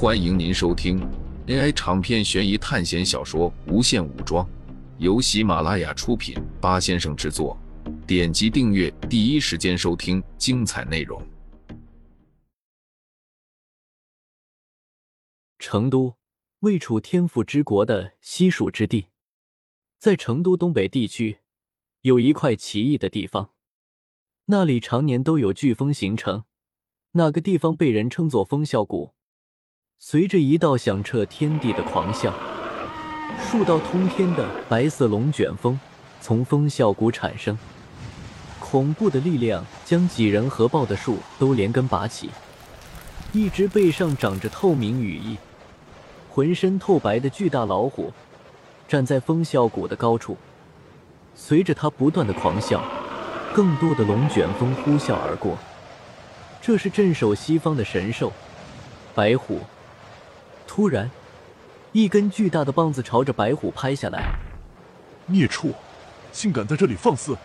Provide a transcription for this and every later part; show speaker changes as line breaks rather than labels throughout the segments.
欢迎您收听 AI 长篇悬疑探险小说《无限武装》，由喜马拉雅出品，八先生制作。点击订阅，第一时间收听精彩内容。
成都，位处天府之国的西蜀之地，在成都东北地区有一块奇异的地方，那里常年都有飓风形成。那个地方被人称作风啸谷。随着一道响彻天地的狂啸，数道通天的白色龙卷风从风啸谷产生，恐怖的力量将几人合抱的树都连根拔起。一只背上长着透明羽翼、浑身透白的巨大老虎站在风啸谷的高处，随着它不断的狂啸，更多的龙卷风呼啸而过。这是镇守西方的神兽白虎。突然，一根巨大的棒子朝着白虎拍下来。
孽畜，竟敢在这里放肆！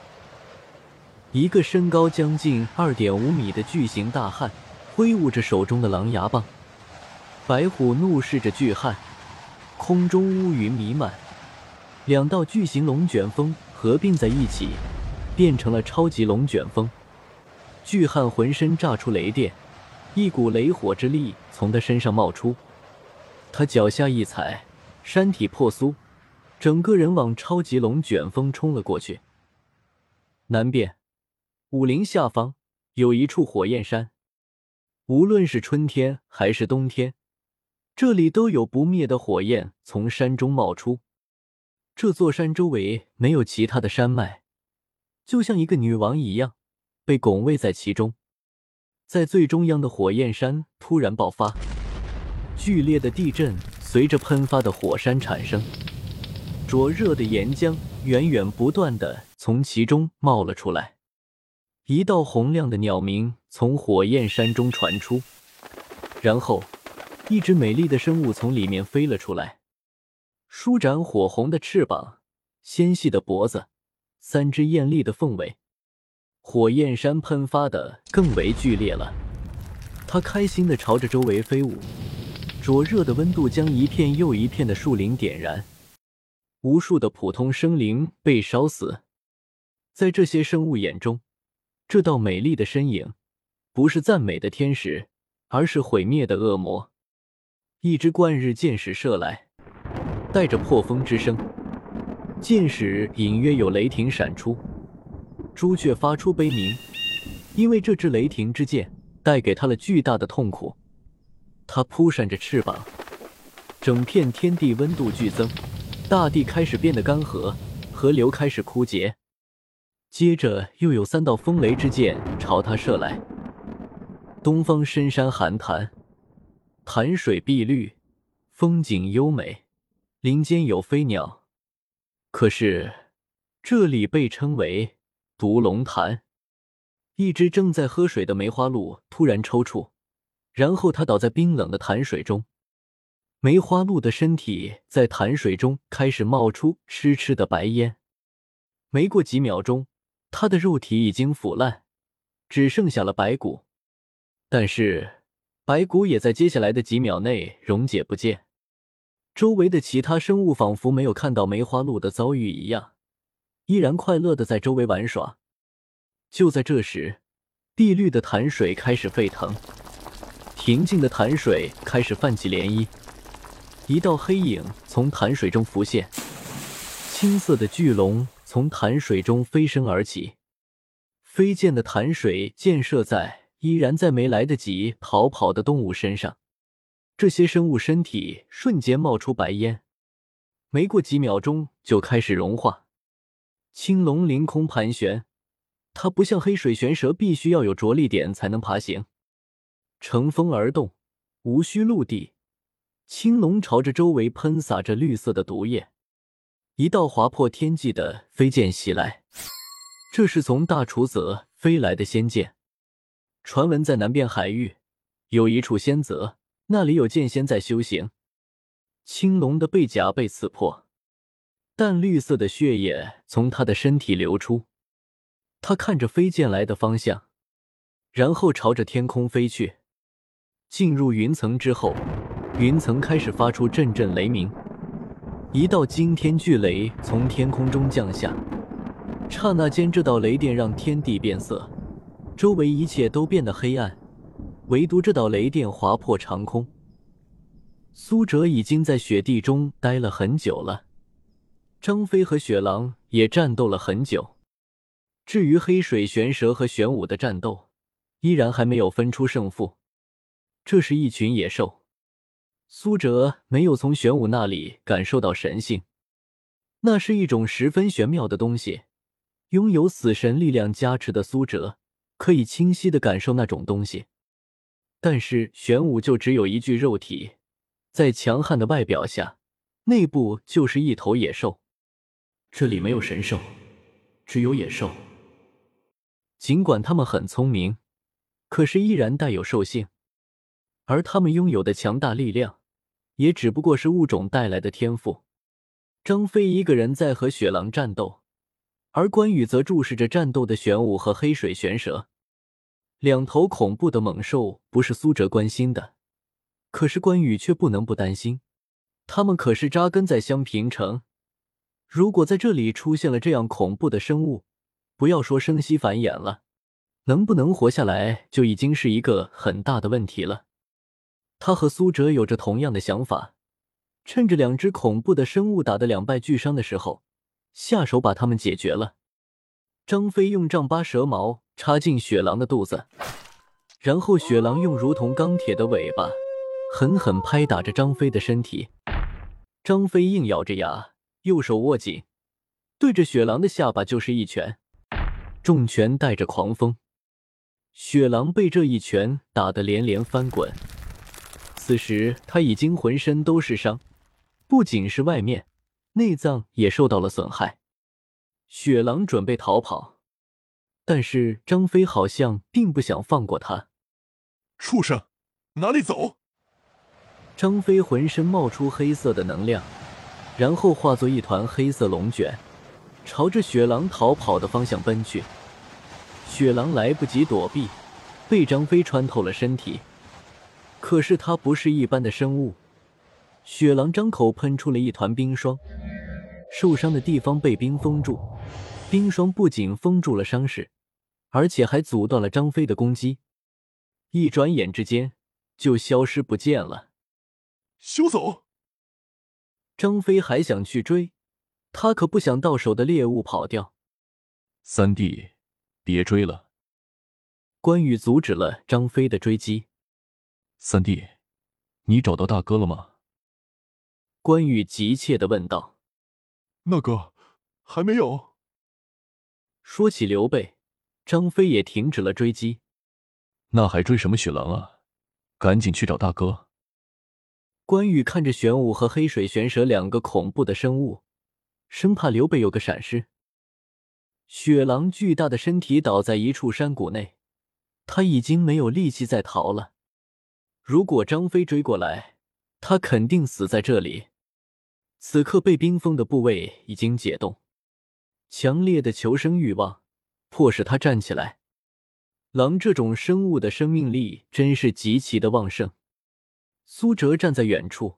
一个身高将近二点五米的巨型大汉挥舞着手中的狼牙棒。白虎怒视着巨汉，空中乌云弥漫，两道巨型龙卷风合并在一起，变成了超级龙卷风。巨汉浑身炸出雷电，一股雷火之力从他身上冒出。他脚下一踩，山体破酥，整个人往超级龙卷风冲了过去。南边，武陵下方有一处火焰山，无论是春天还是冬天，这里都有不灭的火焰从山中冒出。这座山周围没有其他的山脉，就像一个女王一样，被拱卫在其中。在最中央的火焰山突然爆发。剧烈的地震随着喷发的火山产生，灼热的岩浆源源不断的从其中冒了出来。一道洪亮的鸟鸣从火焰山中传出，然后一只美丽的生物从里面飞了出来，舒展火红的翅膀，纤细的脖子，三只艳丽的凤尾。火焰山喷发的更为剧烈了，它开心的朝着周围飞舞。灼热的温度将一片又一片的树林点燃，无数的普通生灵被烧死。在这些生物眼中，这道美丽的身影不是赞美的天使，而是毁灭的恶魔。一支贯日箭矢射来，带着破风之声，箭矢隐约有雷霆闪出。朱雀发出悲鸣，因为这支雷霆之箭带给他了巨大的痛苦。它扑扇着翅膀，整片天地温度剧增，大地开始变得干涸，河流开始枯竭。接着又有三道风雷之箭朝他射来。东方深山寒潭，潭水碧绿，风景优美，林间有飞鸟。可是这里被称为毒龙潭。一只正在喝水的梅花鹿突然抽搐。然后他倒在冰冷的潭水中，梅花鹿的身体在潭水中开始冒出痴痴的白烟。没过几秒钟，它的肉体已经腐烂，只剩下了白骨。但是白骨也在接下来的几秒内溶解不见。周围的其他生物仿佛没有看到梅花鹿的遭遇一样，依然快乐的在周围玩耍。就在这时，碧绿的潭水开始沸腾。平静的潭水开始泛起涟漪，一道黑影从潭水中浮现，青色的巨龙从潭水中飞身而起，飞溅的潭水溅射在依然在没来得及逃跑的动物身上，这些生物身体瞬间冒出白烟，没过几秒钟就开始融化。青龙凌空盘旋，它不像黑水玄蛇，必须要有着力点才能爬行。乘风而动，无需陆地。青龙朝着周围喷洒着绿色的毒液，一道划破天际的飞剑袭来。这是从大楚泽飞来的仙剑。传闻在南边海域有一处仙泽，那里有剑仙在修行。青龙的背甲被刺破，淡绿色的血液从他的身体流出。他看着飞剑来的方向，然后朝着天空飞去。进入云层之后，云层开始发出阵阵雷鸣，一道惊天巨雷从天空中降下，刹那间，这道雷电让天地变色，周围一切都变得黑暗，唯独这道雷电划破长空。苏哲已经在雪地中待了很久了，张飞和雪狼也战斗了很久。至于黑水玄蛇和玄武的战斗，依然还没有分出胜负。这是一群野兽，苏哲没有从玄武那里感受到神性，那是一种十分玄妙的东西。拥有死神力量加持的苏哲，可以清晰的感受那种东西。但是玄武就只有一具肉体。在强悍的外表下，内部就是一头野兽。
这里没有神兽，只有野兽。
尽管他们很聪明，可是依然带有兽性，而他们拥有的强大力量，也只不过是物种带来的天赋。张飞一个人在和雪狼战斗，而关羽则注视着战斗的玄武和黑水玄蛇。两头恐怖的猛兽不是苏哲关心的。可是关羽却不能不担心，他们可是扎根在襄平城，如果在这里出现了这样恐怖的生物，不要说生息繁衍了，能不能活下来就已经是一个很大的问题了。他和苏哲有着同样的想法，趁着两只恐怖的生物打得两败俱伤的时候，下手把他们解决了。张飞用丈八蛇矛插进雪狼的肚子，然后雪狼用如同钢铁的尾巴。狠狠拍打着张飞的身体，张飞硬咬着牙，右手握紧，对着雪狼的下巴就是一拳，重拳带着狂风。雪狼被这一拳打得连连翻滚，此时他已经浑身都是伤，不仅是外面，内脏也受到了损害。雪狼准备逃跑，但是张飞好像并不想放过他。
畜生，哪里走？
张飞浑身冒出黑色的能量，然后化作一团黑色龙卷，朝着雪狼逃跑的方向奔去。雪狼来不及躲避，被张飞穿透了身体。可是它不是一般的生物，雪狼张口喷出了一团冰霜，受伤的地方被冰封住。冰霜不仅封住了伤势，而且还阻断了张飞的攻击。一转眼之间，就消失不见了。
休走！
张飞还想去追，他可不想到手的猎物跑掉。
三弟，别追了！
关羽阻止了张飞的追击。
三弟，你找到大哥了吗？
关羽急切的问道。
那个，还没有。
说起刘备，张飞也停止了追击。
那还追什么雪狼啊？赶紧去找大哥！
关羽看着玄武和黑水玄蛇两个恐怖的生物，生怕刘备有个闪失。雪狼巨大的身体倒在一处山谷内，他已经没有力气再逃了。如果张飞追过来，他肯定死在这里。此刻被冰封的部位已经解冻，强烈的求生欲望迫使他站起来。狼这种生物的生命力真是极其的旺盛。苏哲站在远处，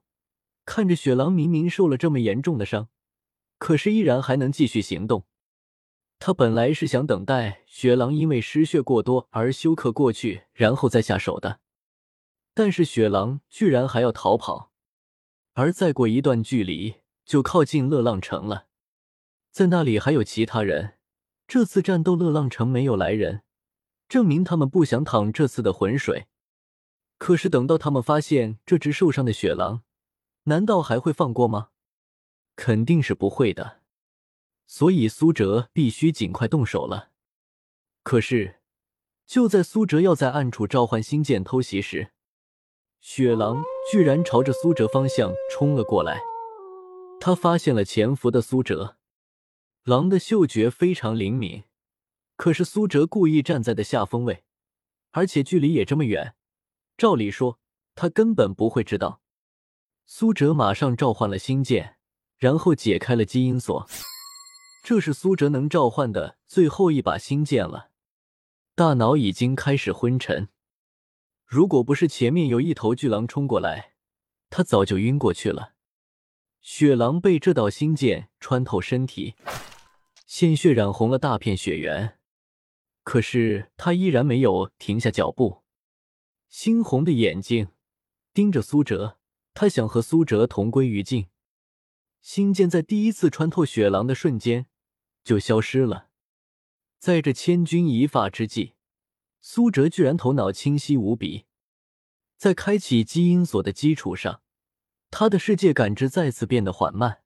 看着雪狼明明受了这么严重的伤，可是依然还能继续行动。他本来是想等待雪狼因为失血过多而休克过去，然后再下手的。但是雪狼居然还要逃跑，而再过一段距离就靠近乐浪城了，在那里还有其他人。这次战斗，乐浪城没有来人，证明他们不想淌这次的浑水。可是等到他们发现这只受伤的雪狼，难道还会放过吗？肯定是不会的。所以苏哲必须尽快动手了。可是，就在苏哲要在暗处召唤星剑偷袭时，雪狼居然朝着苏哲方向冲了过来。他发现了潜伏的苏哲。狼的嗅觉非常灵敏，可是苏哲故意站在的下风位，而且距离也这么远。照理说，他根本不会知道。苏哲马上召唤了星剑，然后解开了基因锁。这是苏哲能召唤的最后一把星剑了。大脑已经开始昏沉。如果不是前面有一头巨狼冲过来，他早就晕过去了。雪狼被这道星剑穿透身体，鲜血染红了大片雪原，可是他依然没有停下脚步，猩红的眼睛盯着苏哲，他想和苏哲同归于尽。星剑在第一次穿透雪狼的瞬间就消失了，在这千钧一发之际，苏哲居然头脑清晰无比，在开启基因锁的基础上。他的世界感知再次变得缓慢，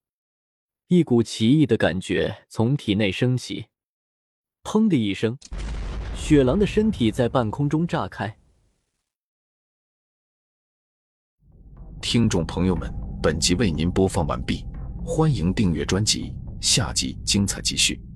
一股奇异的感觉从体内升起。砰的一声，雪狼的身体在半空中炸开。
听众朋友们，本集为您播放完毕，欢迎订阅专辑，下集精彩继续。